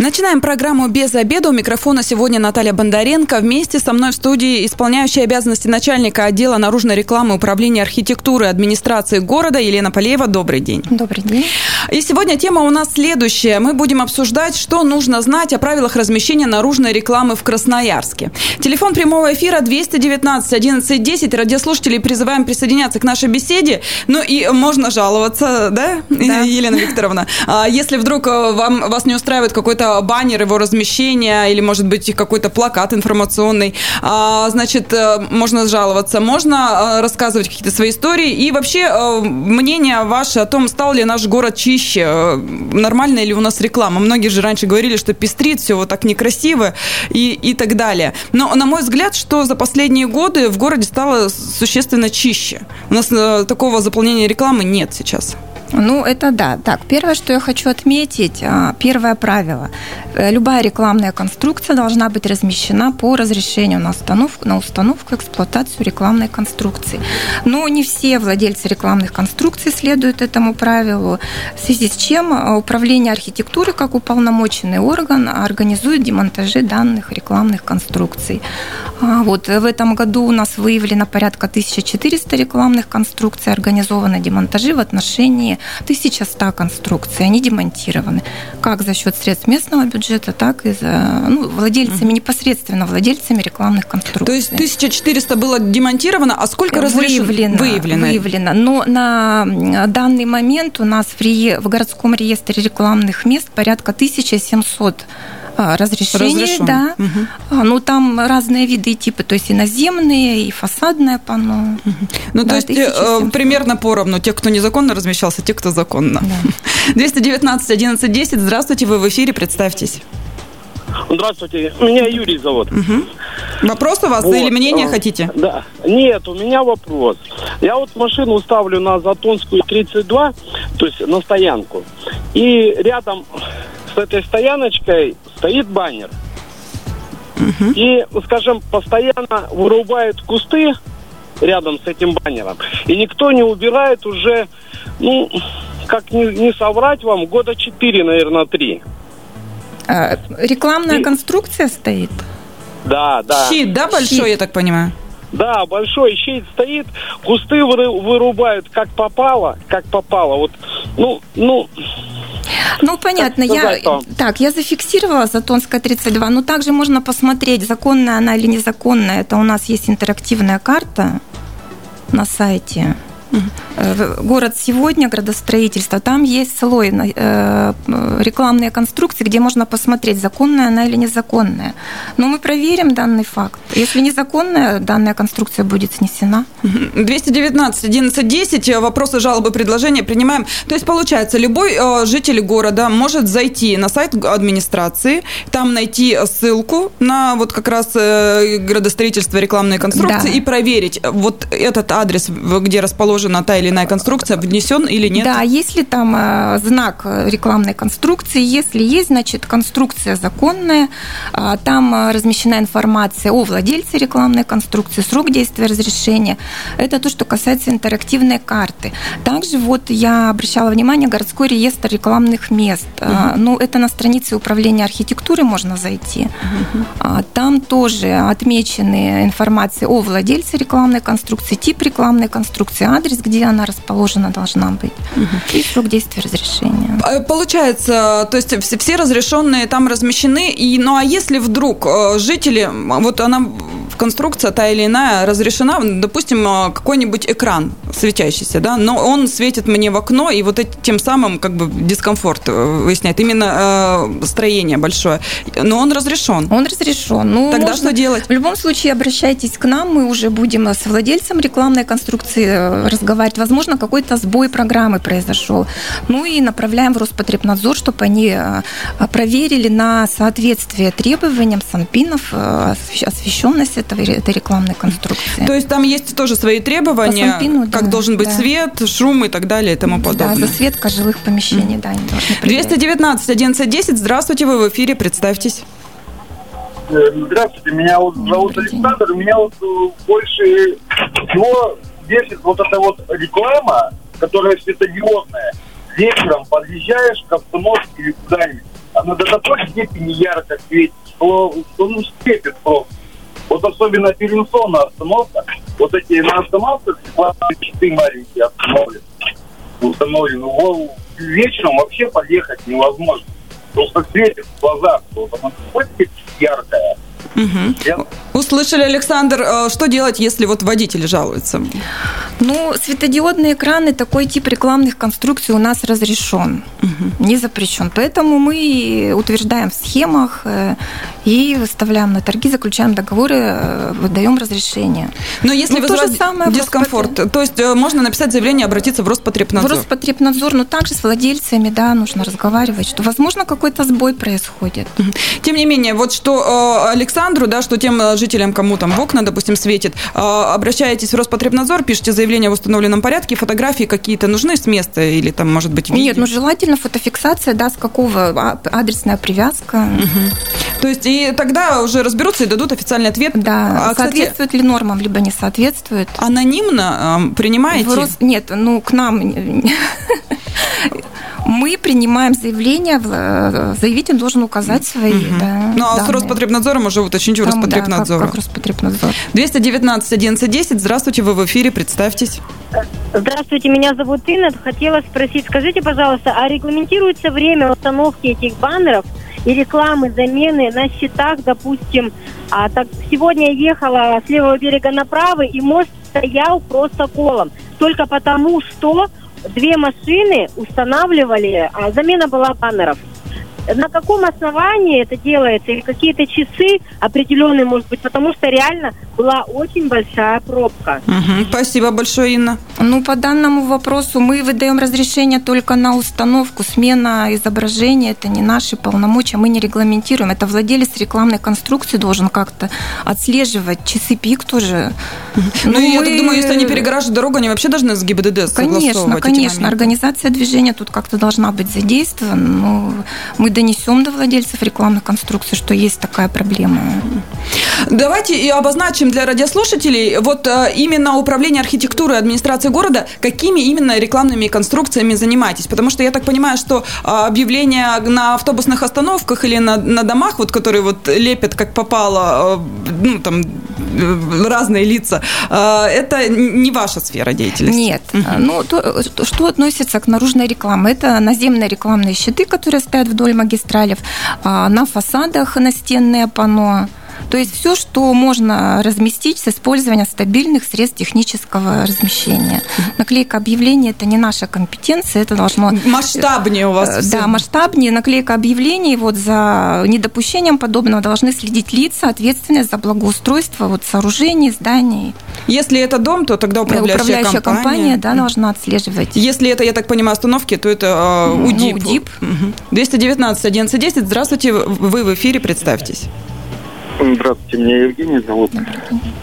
Начинаем программу «Без обеда». У микрофона сегодня Наталья Бондаренко. Вместе со мной в студии исполняющая обязанности начальника отдела наружной рекламы Управления архитектуры администрации города Елена Полеева. Добрый день. Добрый день. И сегодня тема у нас следующая. Мы будем обсуждать, что нужно знать о правилах размещения наружной рекламы в Красноярске. Телефон прямого эфира 219 11 10. Радиослушателей призываем присоединяться к нашей беседе. Ну и можно жаловаться, да, да. Елена Викторовна? А если вдруг э, вам, вас не устраивает какой-то баннер его размещения или, может быть, какой-то плакат информационный. А, значит, э, можно жаловаться, можно э, рассказывать какие-то свои истории. И вообще, э, мнение ваше о том, стал ли наш город чище, нормальная ли у нас реклама. Многие же раньше говорили, что пестрит, все вот так некрасиво и, и так далее. Но, на мой взгляд, что за последние годы в городе стало существенно чище. У нас такого заполнения рекламы нет сейчас. Ну, это да. Так, первое, что я хочу отметить, а, первое правило. Э, любая рекламная конструкция должна быть размещена по разрешению на установку, на установку эксплуатацию рекламной конструкции. Но не все владельцы рекламных конструкций следуют этому правилу, в связи с чем а, Управление архитектуры, как уполномоченный орган, организует демонтажи данных рекламных конструкций. А, вот в этом году у нас выявлено порядка 1400 рекламных конструкций, организованы демонтажи в отношении 1100 конструкций, они демонтированы. Как за счет средств местного бюджета, так и за ну, владельцами, непосредственно владельцами рекламных конструкций. То есть 1400 было демонтировано, а сколько разрешено? Выявлено. Выявлено. выявлено. Но на данный момент у нас в, ре... в городском реестре рекламных мест порядка 1700 а, разрешение, Разрешен. да. Угу. Ну, там разные виды и типы, то есть и наземные, и фасадное панно. Угу. Ну, да, то есть э, примерно поровну. Те, кто незаконно размещался, те, кто законно. Да. 219 11 10. Здравствуйте, вы в эфире, представьтесь. Здравствуйте, меня Юрий зовут. Угу. Вопрос у вас вот. или мнение а, хотите? Да. Нет, у меня вопрос. Я вот машину ставлю на Затонскую 32, то есть на стоянку. И рядом с этой стояночкой стоит баннер. Угу. И, скажем, постоянно вырубают кусты рядом с этим баннером. И никто не убирает уже, ну, как не, не соврать вам, года четыре, наверное, три. А, рекламная и... конструкция стоит? Да, да. Щит, да, большой, Щит. я так понимаю? Да, большой щит стоит, кусты вырубают как попало, как попало. Вот, ну, ну, ну, понятно. Я, так, я зафиксировала Затонская 32, но также можно посмотреть, законная она или незаконная. Это у нас есть интерактивная карта на сайте. Э, город сегодня, градостроительство, там есть слой э, рекламные конструкции, где можно посмотреть, законная она или незаконная. Но мы проверим данный факт. Если незаконная, данная конструкция будет снесена. 219 11 10, вопросы, жалобы, предложения принимаем. То есть, получается, любой э, житель города может зайти на сайт администрации, там найти ссылку на вот как раз градостроительство рекламной конструкции да. и проверить вот этот адрес, где расположен расположена та или иная конструкция, внесен или нет? Да, если там э, знак рекламной конструкции, если есть, значит, конструкция законная, а, там э, размещена информация о владельце рекламной конструкции, срок действия разрешения. Это то, что касается интерактивной карты. Также вот я обращала внимание, городской реестр рекламных мест. Угу. Ну, это на странице управления архитектуры можно зайти. Угу. Там тоже отмечены информация о владельце рекламной конструкции, тип рекламной конструкции, адрес адрес, где она расположена, должна быть, угу. и срок действия разрешения. А, получается, то есть все разрешенные там размещены, и, ну а если вдруг э, жители, вот она конструкция та или иная разрешена, допустим, э, какой-нибудь экран светящийся, да, но он светит мне в окно, и вот тем самым как бы дискомфорт э, выясняет. Именно э, строение большое. Но он разрешен. Он разрешен. Ну, Тогда можно... что делать? В любом случае обращайтесь к нам, мы уже будем с владельцем рекламной конструкции разговаривать. Возможно, какой-то сбой программы произошел. Ну и направляем в Роспотребнадзор, чтобы они э, проверили на соответствие требованиям Санпинов, э, освещенность этого, этой рекламной конструкции. То есть там есть тоже свои требования, Санпину, как да, должен быть да. свет, шум и так далее и тому подобное. Да, засветка жилых помещений, mm. да, они должны 219 11 10, здравствуйте, вы в эфире, представьтесь. Здравствуйте, меня вот зовут Александр. Меня вот больше всего бесит вот эта вот реклама, которая светодиодная. Вечером подъезжаешь к остановке или куда-нибудь, она до такой степени ярко светит, что, что ну, светит просто. Вот особенно Перенсон на остановках. Вот эти на остановках классные щиты маленькие остановлены. Установлены. Ну, вечером вообще подъехать невозможно. Просто светит в глазах. Вот она яркая. Угу. Я... Услышали, Александр, э, что делать, если вот водители жалуются? Ну, светодиодные экраны, такой тип рекламных конструкций у нас разрешен, угу. не запрещен. Поэтому мы утверждаем в схемах э, и выставляем на торги, заключаем договоры, э, выдаем разрешение. Но если ну, вызывает самое дискомфорт, Роспотреб... то есть можно написать заявление, обратиться в Роспотребнадзор? В Роспотребнадзор, но также с владельцами, да, нужно разговаривать, что, возможно, какой-то сбой происходит. Тем не менее, вот что Александру, да, что тем жителям, кому там в окна, допустим, светит, обращаетесь в Роспотребнадзор, пишите заявление в установленном порядке, фотографии какие-то нужны с места или там, может быть, видео? Нет, ну желательно фотофиксация, да, с какого а, адресная привязка. Угу. То есть и тогда уже разберутся и дадут официальный ответ. Да, а, соответствует кстати, ли нормам, либо не соответствует. Анонимно э, принимаете? Рос... Нет, ну к нам мы принимаем заявление, э, заявитель должен указать свои угу. да, Ну, а данные. с Роспотребнадзором уже уточните у Роспотребнадзора. Да, как, как Роспотребнадзор. 219 1110, здравствуйте, вы в эфире, представьтесь. Здравствуйте, меня зовут Инна. Хотела спросить, скажите, пожалуйста, а регламентируется время установки этих баннеров и рекламы, замены на счетах, допустим, а, так сегодня я ехала с левого берега направо, и мост стоял просто колом. Только потому, что две машины устанавливали, а замена была баннеров на каком основании это делается, или какие-то часы определенные, может быть, потому что реально была очень большая пробка. Угу. Спасибо большое, Инна. Ну, по данному вопросу мы выдаем разрешение только на установку. Смена изображения – это не наши полномочия, мы не регламентируем. Это владелец рекламной конструкции должен как-то отслеживать. Часы пик тоже. Ну, ну я так думаю, если они перегораживают дорогу, они вообще должны с ГИБДД Конечно, конечно. Организация движения тут как-то должна быть задействована. Но мы донесем до владельцев рекламных конструкций, что есть такая проблема. Давайте и обозначим для радиослушателей, вот э, именно управление архитектуры администрации города, какими именно рекламными конструкциями занимаетесь? Потому что я так понимаю, что э, объявления на автобусных остановках или на, на домах, вот, которые вот лепят как попало, э, ну, там, разные лица, это не ваша сфера деятельности? Нет. Угу. Ну, то, что относится к наружной рекламе? Это наземные рекламные щиты, которые стоят вдоль магистралев, а, на фасадах настенные панно, то есть все, что можно разместить с использованием стабильных средств технического размещения. Наклейка объявления – это не наша компетенция, это должно… Масштабнее у вас э, Да, масштабнее. Наклейка объявлений, вот за недопущением подобного должны следить лица, ответственные за благоустройство вот, сооружений, зданий. Если это дом, то тогда управляющая, управляющая компания, компания да, должна отслеживать. Если это, я так понимаю, остановки, то это э, УДИП. Ну, УДИП. 219 1110. Здравствуйте, вы в эфире, представьтесь. Здравствуйте, меня Евгений зовут.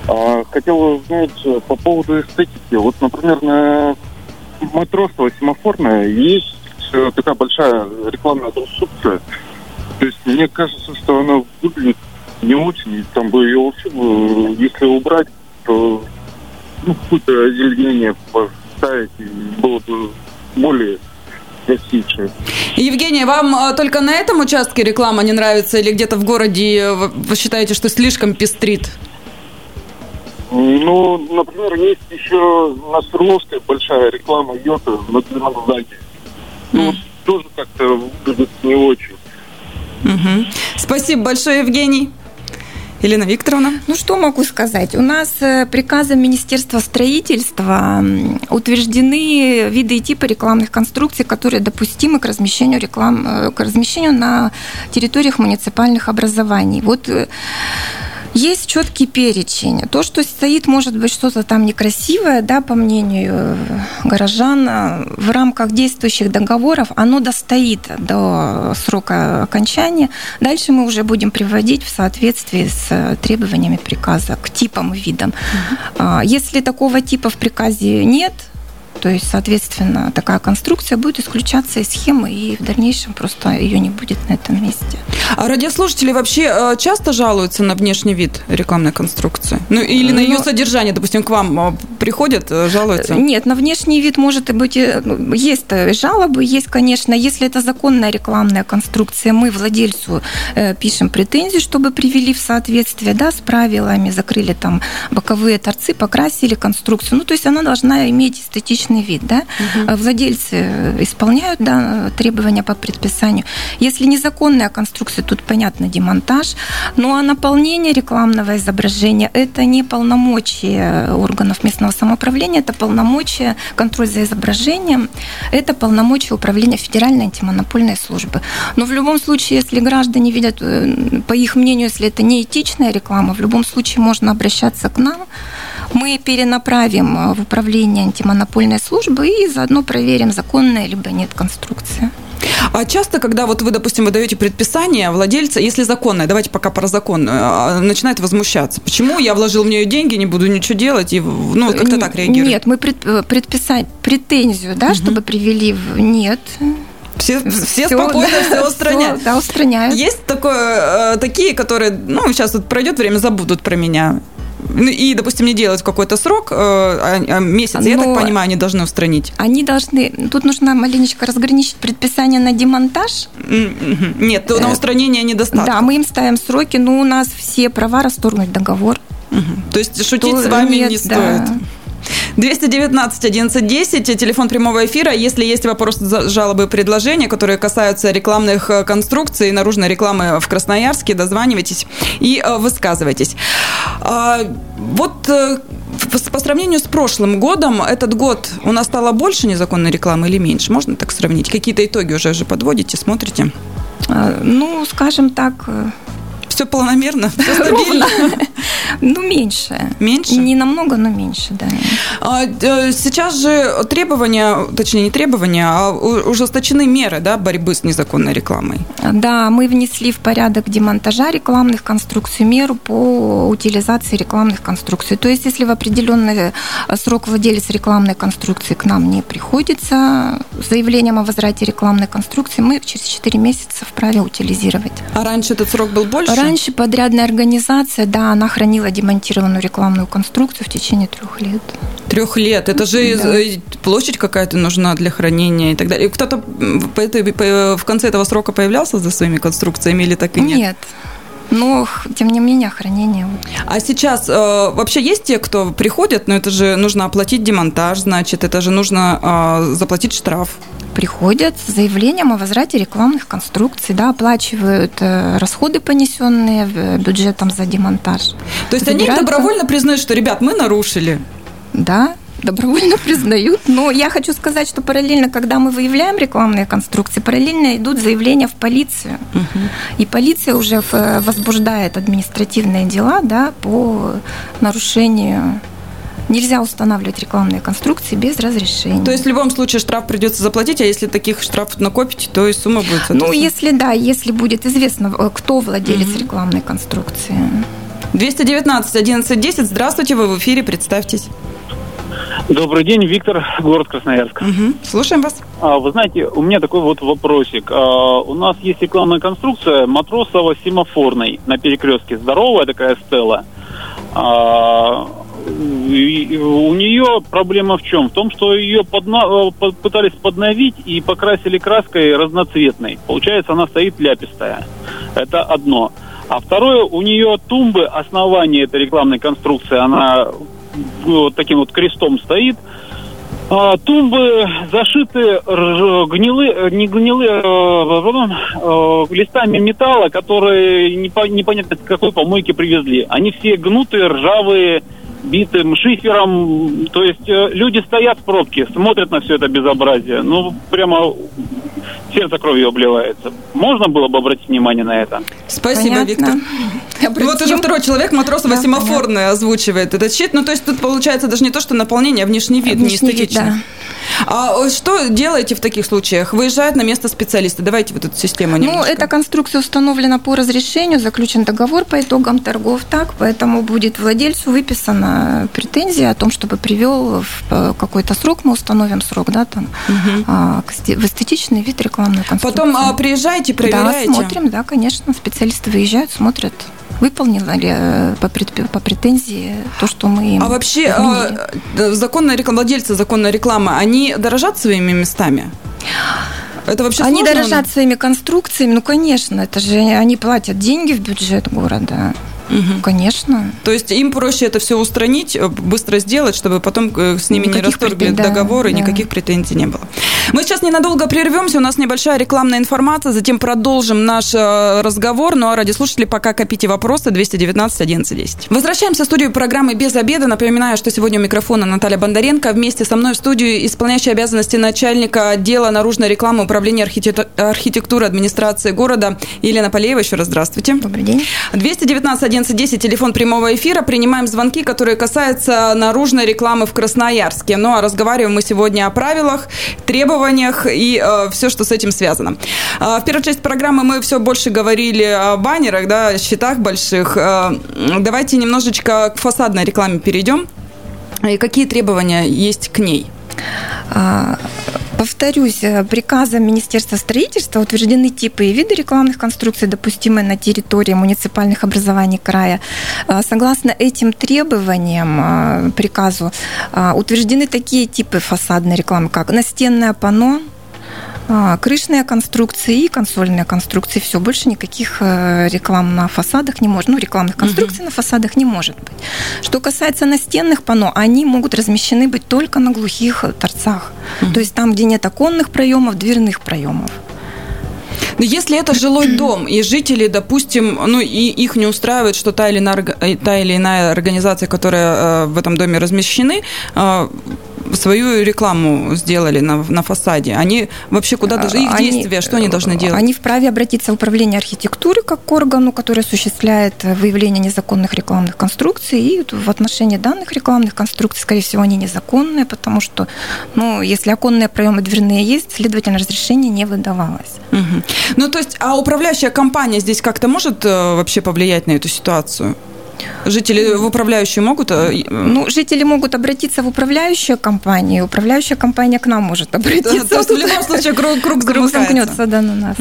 А, хотел узнать э, по поводу эстетики. Вот, например, на Матросова семафорная есть э, такая большая рекламная конструкция. То есть мне кажется, что она выглядит не очень. Там бы ее вообще, если убрать, то ну, какое-то озеленение поставить, было бы более достичь. Евгения, вам э, только на этом участке реклама не нравится или где-то в городе вы считаете, что слишком пестрит? Ну, например, есть еще на Свердловской большая реклама Йота на дверном здании. Ну, mm. тоже как-то выглядит не очень. Угу. Спасибо большое, Евгений. Елена Викторовна. Ну, что могу сказать? У нас э, приказом Министерства строительства утверждены виды и типы рекламных конструкций, которые допустимы к размещению, реклам, э, к размещению на территориях муниципальных образований. Вот э, есть четкий перечень. То, что стоит, может быть, что-то там некрасивое, да, по мнению э, горожан, э, в рамках действующих договоров, оно достоит до срока окончания. Дальше мы уже будем приводить в соответствии с э, требованиями приказа к типам и видам. Угу. Если такого типа в приказе нет, То есть, соответственно, такая конструкция будет исключаться из схемы, и в дальнейшем просто ее не будет на этом месте. А радиослушатели вообще э, часто жалуются на внешний вид рекламной конструкции? Ну, или на ее содержание, допустим, к вам э, приходят, э, жалуются? Нет, на внешний вид может быть, ну, есть жалобы, есть, конечно, если это законная рекламная конструкция, мы владельцу пишем претензию, чтобы привели в соответствие да, с правилами, закрыли там боковые торцы, покрасили конструкцию. Ну, то есть она должна иметь эстетичный вид. Да? Угу. Владельцы исполняют да, требования по предписанию. Если незаконная конструкция, тут понятно демонтаж. Ну а наполнение рекламного изображения – это не полномочия органов местного самоуправления, это полномочия, контроль за изображением, это полномочия управления Федеральной антимонопольной службы. Но в любом случае, если граждане видят, э, по их мнению, если это не этичная реклама, в любом случае можно обращаться к нам, мы перенаправим э, в управление антимонопольной службы и заодно проверим, законная либо нет конструкция. А часто, когда вот вы, допустим, выдаете предписание владельца, если законное, давайте пока про закон, э, начинает возмущаться. Почему я вложил в нее деньги, не буду ничего делать, и ну, как-то так реагирует? Нет, мы пред, предписать претензию, да, угу. чтобы привели в... Нет, все, все, все спокойно да, все устраняют. Все, да, устраняют. Есть такое, э, такие, которые, ну, сейчас вот пройдет время, забудут про меня. Ну, и, допустим, не делать какой-то срок, э, а, а месяц, Но я так понимаю, они должны устранить. Они должны... Тут нужно маленечко разграничить предписание на демонтаж. Нет, на э, устранение недостатка. Да, мы им ставим сроки, но у нас все права расторгнуть договор. То есть шутить То, с вами нет, не стоит. Да. 219 11 телефон прямого эфира. Если есть вопросы, жалобы, предложения, которые касаются рекламных э, конструкций, наружной рекламы в Красноярске, дозванивайтесь и э, высказывайтесь. А, вот э, по сравнению с прошлым годом, этот год у нас стало больше незаконной рекламы или меньше? Можно так сравнить? Какие-то итоги уже, уже подводите, смотрите? Ну, скажем так, все планомерно, все стабильно? Ну, меньше. Меньше? Не намного, но меньше, да. А, э, сейчас же требования, точнее, не требования, а ужесточены меры да, борьбы с незаконной рекламой. Да, мы внесли в порядок демонтажа рекламных конструкций меру по утилизации рекламных конструкций. То есть, если в определенный срок владелец рекламной конструкции к нам не приходится заявлением о возврате рекламной конструкции, мы через 4 месяца вправе утилизировать. А раньше этот срок был больше? Раньше подрядная организация, да, она хранила демонтированную рекламную конструкцию в течение трех лет. Трех лет. Это же да. Э, площадь какая-то нужна для хранения и так далее. Кто-то в конце этого срока появлялся за своими конструкциями или так и нет? Нет. Но, тем не менее, хранение. А сейчас э, вообще есть те, кто приходят, но это же нужно оплатить демонтаж, значит, это же нужно э, заплатить штраф приходят с заявлением о возврате рекламных конструкций, да, оплачивают э, расходы, понесенные бюджетом за демонтаж. То есть Забирают... они добровольно признают, что, ребят, мы нарушили? Да, добровольно признают. Но я хочу сказать, что параллельно, когда мы выявляем рекламные конструкции, параллельно идут заявления в полицию. Угу. И полиция уже возбуждает административные дела да, по нарушению Нельзя устанавливать рекламные конструкции без разрешения. То есть в любом случае штраф придется заплатить, а если таких штрафов накопите, то и сумма будет Ну, если да, если будет известно, э, кто владелец угу. рекламной конструкции. 219 11 10. Здравствуйте, вы в эфире, представьтесь. Добрый день, Виктор, город Красноярск. Угу. Слушаем вас. А, вы знаете, у меня такой вот вопросик. А, у нас есть рекламная конструкция Матросова-семафорной на перекрестке. Здоровая такая стела. А, у нее проблема в чем? В том, что ее подна... Э, пытались подновить и покрасили краской разноцветной. Получается, она стоит ляпистая. Это одно. А второе, у нее тумбы, основание этой рекламной конструкции, она вот таким вот крестом стоит. А, тумбы зашиты гнилы, не гнилые, а, листами металла, которые непонятно какой помойки привезли. Они все гнутые, ржавые, битым шифером. То есть э, люди стоят в пробке, смотрят на все это безобразие. Ну, прямо сердце кровью обливается. Можно было бы обратить внимание на это? Спасибо, Понятно. Виктор. Обратим. Вот уже второй человек Матросова да, семафорный озвучивает этот щит. Ну, то есть тут получается даже не то, что наполнение, а внешний вид, внешний не. Вид, да. А что делаете в таких случаях? Выезжают на место специалиста. Давайте вот эту систему немножко. Ну, эта конструкция установлена по разрешению, заключен договор по итогам торгов, так, поэтому будет владельцу выписана претензия о том, чтобы привел в э, какой-то срок, мы установим срок, да, там, угу. в эстетичный вид рекламную конструкцию. Потом а, приезжаете, проверяете? Да, смотрим, да, конечно, специалисты выезжают, смотрят выполнила ли э, по, по претензии то, что мы им А вообще а, законные реклама, владельцы законной рекламы, они дорожат своими местами? Это вообще Они сложно? дорожат своими конструкциями, ну, конечно, это же они платят деньги в бюджет города. Угу. Конечно. То есть им проще это все устранить, э, быстро сделать, чтобы потом э, с ними никаких не расторгли претен... договор и да. никаких претензий не было. Мы сейчас ненадолго прервемся, у нас небольшая рекламная информация, затем продолжим наш э, разговор. Ну а ради слушателей пока копите вопросы 219 11 Возвращаемся в студию программы «Без обеда». Напоминаю, что сегодня у микрофона Наталья Бондаренко. Вместе со мной в студию исполняющая обязанности начальника отдела наружной рекламы Управления архитектуры администрации города Елена Полеева. Еще раз здравствуйте. Добрый день. 219 1110, телефон прямого эфира. Принимаем звонки, которые касаются наружной рекламы в Красноярске. Ну, а разговариваем мы сегодня о правилах, требованиях и э, все, что с этим связано. Э, в первой части программы мы все больше говорили о баннерах, да, счетах больших. Э, давайте немножечко к фасадной рекламе перейдем. И какие требования есть к ней? А, Повторюсь, э, приказом Министерства строительства утверждены типы и виды рекламных конструкций, допустимые на территории муниципальных образований края. Э, согласно этим требованиям э, приказу утверждены такие типы фасадной рекламы, как настенное панно, а, крышные конструкции и консольные конструкции. Все, больше никаких э, реклам на фасадах не может. Ну, рекламных конструкций угу. на фасадах не может быть. Что касается настенных панно, они могут размещены быть только на глухих торцах. Угу. То есть там, где нет оконных проемов, дверных проемов. Но если это жилой дом, и жители, допустим, ну, и их не устраивает, что та или иная, та или иная организация, которая э, в этом доме размещены, э, свою рекламу сделали на, на фасаде. Они вообще куда даже их они, действия, что они должны делать? Они вправе обратиться в управление архитектуры как к органу, который осуществляет выявление незаконных рекламных конструкций. И в отношении данных рекламных конструкций, скорее всего, они незаконные, потому что, ну, если оконные проемы дверные есть, следовательно, разрешение не выдавалось. Угу. Ну, то есть, а управляющая компания здесь как-то может э, вообще повлиять на эту ситуацию? Жители в управляющую могут? Э, ну, жители могут обратиться в управляющую компанию. Управляющая компания к нам может обратиться. То есть в любом случае круг, круг, круг замкнется да, на нас.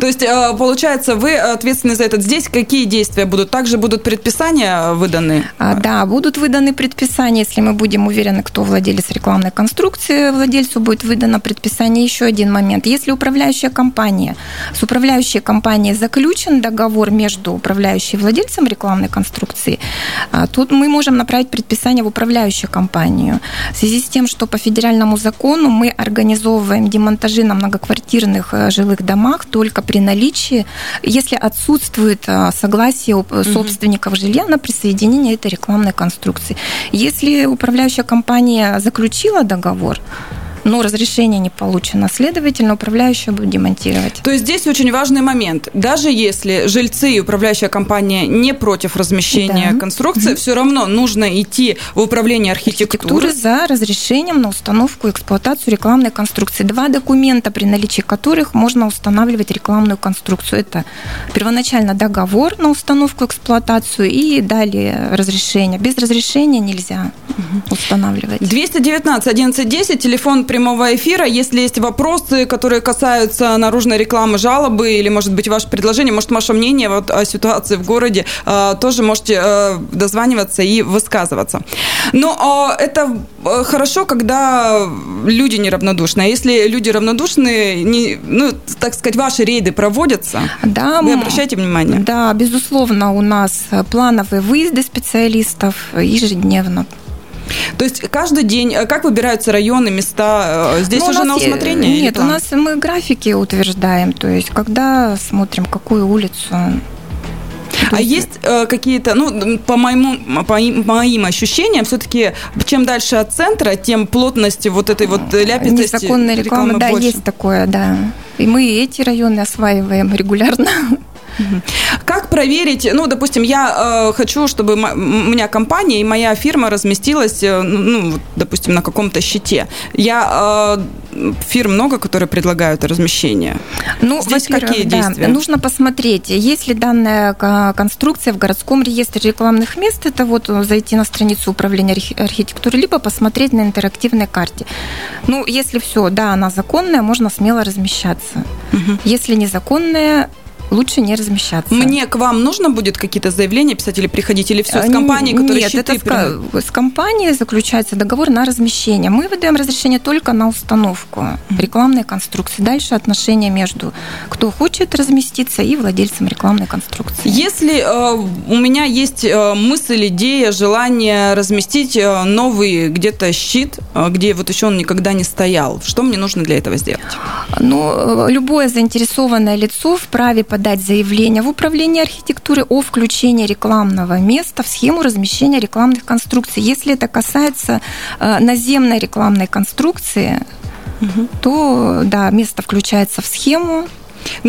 То есть, э, получается, вы ответственны за это. Здесь какие действия будут? Также будут предписания выданы? А, да, будут выданы предписания. Если мы будем уверены, кто владелец рекламной конструкции, владельцу будет выдано предписание. Еще один момент. Если управляющая компания, с управляющей компанией заключен договор между управляющей и владельцем рекламной конструкции, инвестиций. А тут мы можем направить предписание в управляющую компанию. В связи с тем, что по федеральному закону мы организовываем демонтажи на многоквартирных э, жилых домах только при наличии, если отсутствует э, согласие собственников угу. жилья на присоединение этой рекламной конструкции. Если управляющая компания заключила договор, но разрешение не получено. Следовательно, управляющая будет демонтировать. То есть здесь очень важный момент. Даже если жильцы и управляющая компания не против размещения да. конструкции, угу. все равно нужно идти в управление архитектуры. архитектуры за разрешением на установку и эксплуатацию рекламной конструкции. Два документа, при наличии которых можно устанавливать рекламную конструкцию. Это первоначально договор на установку и эксплуатацию и далее разрешение. Без разрешения нельзя угу. устанавливать. 219 1110, телефон прямого эфира. Если есть вопросы, которые касаются наружной рекламы, жалобы или, может быть, ваше предложение, может, ваше мнение вот о ситуации в городе, э, тоже можете э, дозваниваться и высказываться. Но э, это хорошо, когда люди неравнодушны. А если люди равнодушны, не, ну, так сказать, ваши рейды проводятся, да, вы обращаете внимание? Да, безусловно, у нас плановые выезды специалистов ежедневно. То есть каждый день, э, как выбираются районы, места? Э, здесь ну, уже на усмотрение? Нет, у нас мы графики утверждаем, то есть когда смотрим, какую улицу а есть э, какие-то, ну, по моему, по моим ощущениям, все-таки чем дальше от центра, тем плотности вот этой вот ляпистости Незаконная реклама, рекламы да, больше. есть такое, да. И мы эти районы осваиваем регулярно. Как проверить, ну, допустим, я э, хочу, чтобы у меня компания и моя фирма разместилась, э, ну, допустим, на каком-то щите. Я э, фирм много, которые предлагают размещение. Ну, Здесь какие действия? нужно посмотреть, есть ли данная конструкция в городском реестре рекламных мест, это вот зайти на страницу управления архитектуры, либо посмотреть на интерактивной карте. Ну, если все, да, она законная, можно смело размещаться. Угу. Если незаконная, лучше не размещаться. Мне к вам нужно будет какие-то заявления писать или приходить, или все с компанией, которая Нет, это с, с компанией заключается договор на размещение. Мы выдаем разрешение только на установку рекламной конструкции. Дальше отношения между кто хочет разместиться и владельцем рекламной конструкции. Если э, у меня есть э, мысль, идея, желание разместить э, новый где-то щит, э, где вот еще он никогда не стоял, что мне нужно для этого сделать? Ну, э, любое заинтересованное лицо вправе подать заявление в управление архитектуры о включении рекламного места в схему размещения рекламных конструкций. Если это касается э, наземной рекламной конструкции, угу. то да, место включается в схему,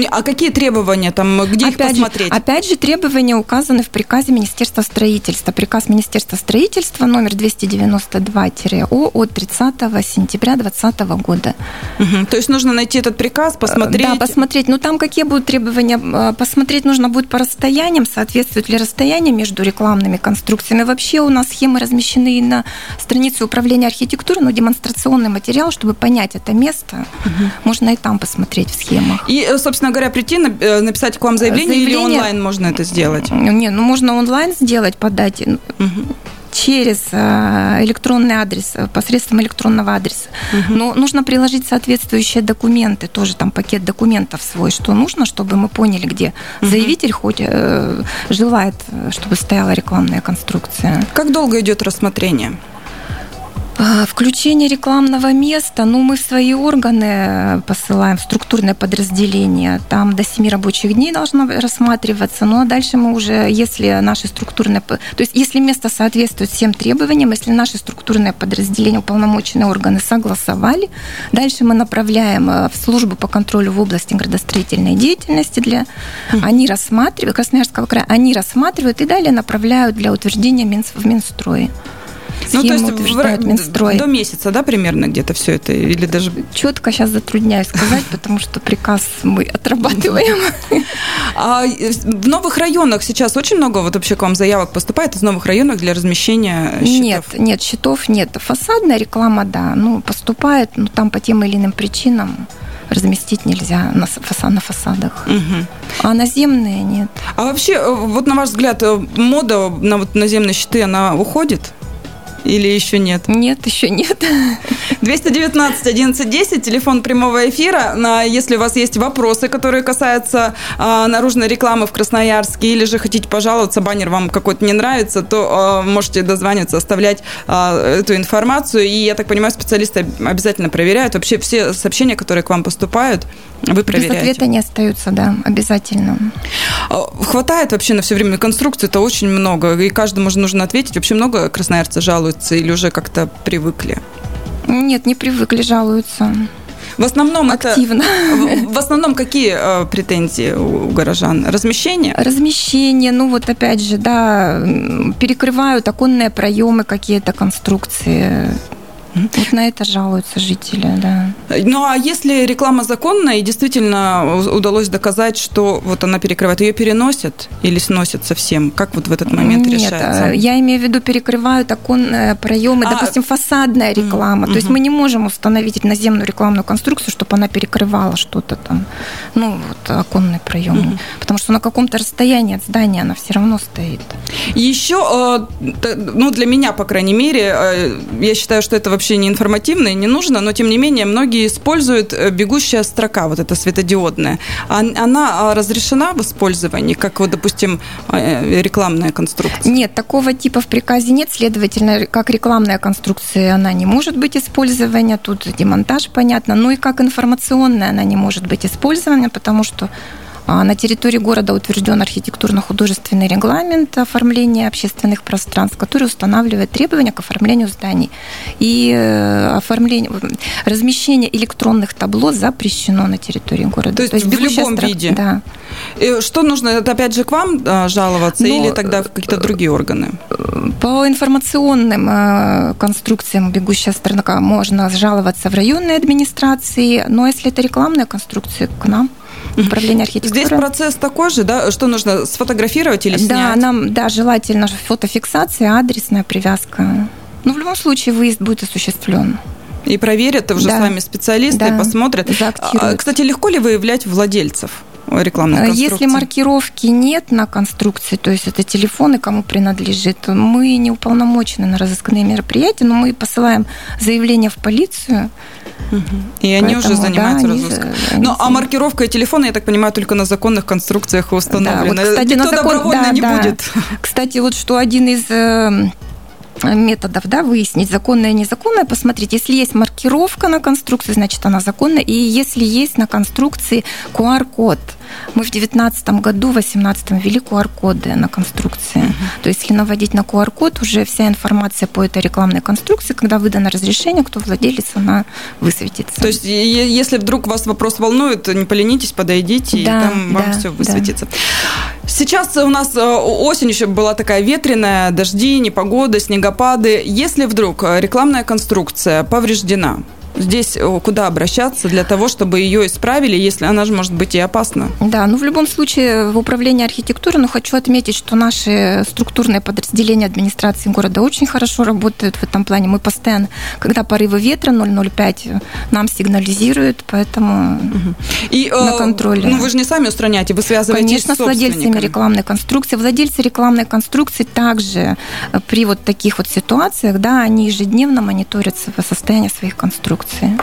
а какие требования там, где опять их посмотреть? Же, опять же, требования указаны в приказе Министерства строительства. Приказ Министерства строительства номер 292-О от 30 сентября 2020 года. Угу. То есть нужно найти этот приказ, посмотреть? Да, посмотреть. Ну, там какие будут требования? Э, посмотреть нужно будет по расстояниям, соответствует ли расстояние между рекламными конструкциями. Вообще у нас схемы размещены на странице управления архитектурой, но демонстрационный материал, чтобы понять это место, угу. можно и там посмотреть в схемах. И, э, собственно говоря, прийти, э, написать к вам заявление, заявление... или онлайн можно это сделать? Не, ну можно онлайн сделать, подать. Угу через э, электронный адрес, посредством электронного адреса. Угу. Но нужно приложить соответствующие документы, тоже там пакет документов свой, что нужно, чтобы мы поняли, где угу. заявитель хоть э, желает, чтобы стояла рекламная конструкция. Как долго идет рассмотрение? А, включение рекламного места, ну, мы в свои органы посылаем, в структурное подразделение. Там до 7 рабочих дней должно рассматриваться. Ну, а дальше мы уже, если наши структурные... То есть, если место соответствует всем требованиям, если наши структурные подразделения, уполномоченные органы согласовали, дальше мы направляем э, в службу по контролю в области градостроительной деятельности для... Они рассматривают, Красноярского края, они рассматривают и далее направляют для утверждения в Минстрой ну, то есть в, Минстрой. До месяца, да, примерно где-то все это? Или даже... Четко сейчас затрудняюсь сказать, потому что приказ мы отрабатываем. А в новых районах сейчас очень много вот вообще к вам заявок поступает из новых районов для размещения счетов? Нет, нет, счетов нет. Фасадная реклама, да, ну, поступает, но там по тем или иным причинам разместить нельзя на, фасад, на фасадах. Угу. А наземные нет. А вообще, э, вот на ваш взгляд, э, мода на вот наземные щиты, она уходит? Или еще нет? Нет, еще нет. 219 1110, телефон прямого эфира. Если у вас есть вопросы, которые касаются а, наружной рекламы в Красноярске, или же хотите пожаловаться, баннер вам какой-то не нравится, то а, можете дозваниваться, оставлять а, эту информацию. И, я так понимаю, специалисты обязательно проверяют. Вообще все сообщения, которые к вам поступают, вы проверяете? Без ответа не остаются, да, обязательно. Хватает вообще на все время конструкций, это очень много, и каждому же нужно ответить. Вообще много красноярцы жалуются или уже как-то привыкли? Нет, не привыкли, жалуются. В основном Активно. это... В основном какие э, претензии у горожан? Размещение? Размещение, ну вот опять же, да, перекрывают оконные проемы какие-то конструкции. Вот на это жалуются жители, да. Ну а если реклама законная и действительно удалось доказать, что вот она перекрывает, ее переносят или сносят совсем? Как вот в этот момент Нет, решается? Я имею в виду перекрывают оконные проемы, а, допустим, фасадная реклама. Угу. То есть мы не можем установить наземную рекламную конструкцию, чтобы она перекрывала что-то там, ну вот оконные проемы, угу. потому что на каком-то расстоянии от здания она все равно стоит. Еще, э, ну для меня, по крайней мере, э, я считаю, что это вообще вообще не информативно и не нужно, но тем не менее многие используют э, бегущая строка, вот эта светодиодная. Она а, разрешена в использовании, как вот, допустим, э, рекламная конструкция? Нет, такого типа в приказе нет, следовательно, как рекламная конструкция она не может быть использована, тут демонтаж понятно, ну и как информационная она не может быть использована, потому что на территории города утвержден архитектурно-художественный регламент оформления общественных пространств, который устанавливает требования к оформлению зданий. И э, оформление, размещение электронных табло запрещено на территории города. То есть, То есть в любом строка, виде? Да. И что нужно? Это опять же к вам жаловаться ну, или тогда в какие-то другие органы? По информационным э, конструкциям бегущая сторона можно жаловаться в районной администрации, но если это рекламная конструкция, к нам управление архитектуры. Здесь процесс такой же, да? Что нужно сфотографировать или снять? Да, нам, да, желательно фотофиксация, адресная привязка. Ну, в любом случае, выезд будет осуществлен. И проверят уже да. с вами специалисты, да. посмотрят. А, кстати, легко ли выявлять владельцев? рекламной конструкции? Если маркировки нет на конструкции, то есть это телефоны, кому принадлежит, мы не уполномочены на разыскные мероприятия, но мы посылаем заявление в полицию, и они Поэтому, уже занимаются да, разыском. Они, ну, а маркировка телефона, я так понимаю, только на законных конструкциях установлена. Да, вот, кстати, Никто на закон... добровольно да, не да. будет. Кстати, вот что один из э, методов, да, выяснить, законное и незаконное, посмотреть, если есть маркировка на конструкции, значит, она законная, и если есть на конструкции QR-код, мы в 2019 году, в 2018 ввели QR-коды на конструкции. Uh-huh. То есть, если наводить на QR-код, уже вся информация по этой рекламной конструкции, когда выдано разрешение, кто владелец, она высветится. То есть, если вдруг вас вопрос волнует, не поленитесь, подойдите, да, и там вам да, все высветится. Да. Сейчас у нас э, осень еще была такая ветреная, дожди, непогода, снегопады. Если вдруг рекламная конструкция повреждена, здесь э, куда обращаться для того, чтобы ее исправили, если она же может быть и опасна? Да, ну в любом случае в управлении архитектуры, ну хочу отметить, что наши структурные подразделения администрации города очень хорошо работают в этом плане. Мы постоянно, когда порывы ветра 0,05 нам сигнализируют, поэтому угу. и, на э, контроле. Ну вы же не сами устраняете, вы связываетесь Конечно, с, с владельцами рекламной конструкции. Владельцы рекламной конструкции также э, при вот таких вот ситуациях, да, они ежедневно мониторят состояние своих конструкций конструкции.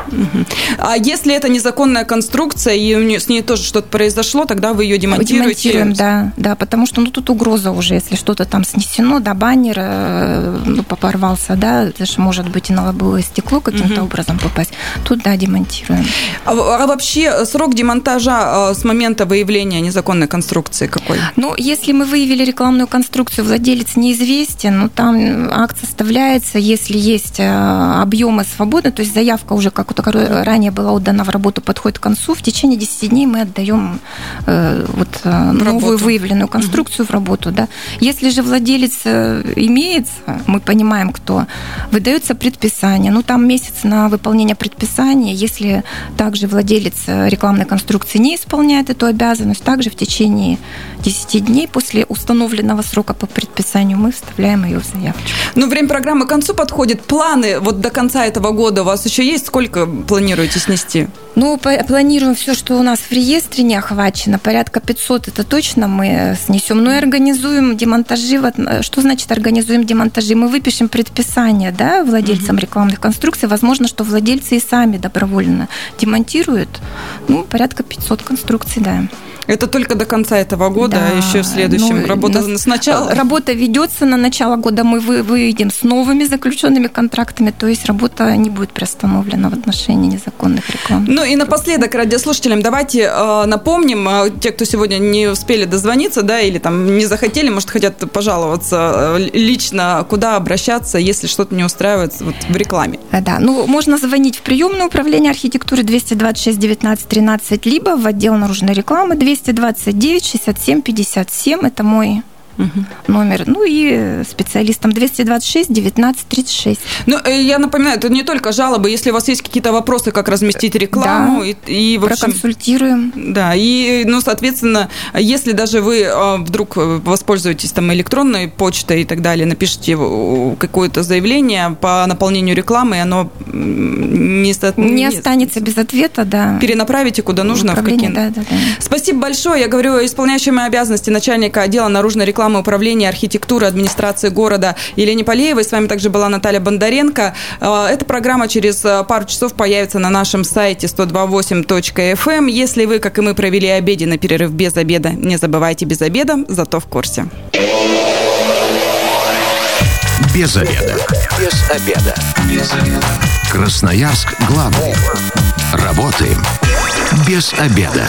А если это незаконная конструкция, и с ней тоже что-то произошло, тогда вы ее демонтируете? Демонтируем, да, да, потому что ну, тут угроза уже, если что-то там снесено, да, баннер э, ну, порвался, да, это же может быть и на лобовое стекло каким-то угу. образом попасть. Тут, да, демонтируем. А, а вообще срок демонтажа э, с момента выявления незаконной конструкции какой? Ну, если мы выявили рекламную конструкцию, владелец неизвестен, ну, там акт составляется, если есть э, объемы свободны, то есть заявка уже как ранее была отдана в работу, подходит к концу, в течение 10 дней мы отдаем э, вот, э, новую выявленную конструкцию угу. в работу. Да. Если же владелец э, имеется, мы понимаем, кто, выдается предписание. Ну, там месяц на выполнение предписания. Если также владелец э, рекламной конструкции не исполняет эту обязанность, также в течение 10 дней после установленного срока по предписанию мы вставляем ее в заявку. Ну, время программы к концу подходит. Планы вот до конца этого года у вас еще есть? Сколько планируете снести? Ну, планируем все, что у нас в реестре не охвачено. Порядка 500 это точно мы снесем. Ну и организуем демонтажи. Что значит организуем демонтажи? Мы выпишем предписание да, владельцам угу. рекламных конструкций. Возможно, что владельцы и сами добровольно демонтируют. Ну, порядка 500 конструкций, да. Это только до конца этого года, да, а еще в следующем. Ну, работа нас, сначала. Работа ведется на начало года. Мы выйдем с новыми заключенными контрактами, то есть работа не будет приостановлена в отношении незаконных реклам. Ну и напоследок радиослушателям давайте э, напомним, э, те, кто сегодня не успели дозвониться, да, или там не захотели, может, хотят пожаловаться э, лично, куда обращаться, если что-то не устраивает вот, в рекламе. Да, ну можно звонить в приемное управление архитектуры 226 19 13, либо в отдел наружной рекламы 200 229 67 57. Это мой угу. номер. Ну и специалистам 226 19 36. Ну, э, я напоминаю, это не только жалобы. Если у вас есть какие-то вопросы, как разместить рекламу, да, и, и общем, проконсультируем. Да, и, ну, соответственно, если даже вы а, вдруг воспользуетесь там электронной почтой и так далее, напишите какое-то заявление по наполнению рекламы, и оно не, не останется без ответа, да. Перенаправите куда нужно. В какие... да, да, да. Спасибо большое. Я говорю исполняющему обязанности начальника отдела наружной рекламы рекламы управления архитектуры администрации города Елене Полеевой. С вами также была Наталья Бондаренко. А, эта программа через а, пару часов появится на нашем сайте 128.fm. Эм. Если вы, как и мы, провели обеденный перерыв без обеда, не забывайте без обеда, зато в курсе. Без обеда. Без обеда. Без обеда. Красноярск главный. Работаем без обеда.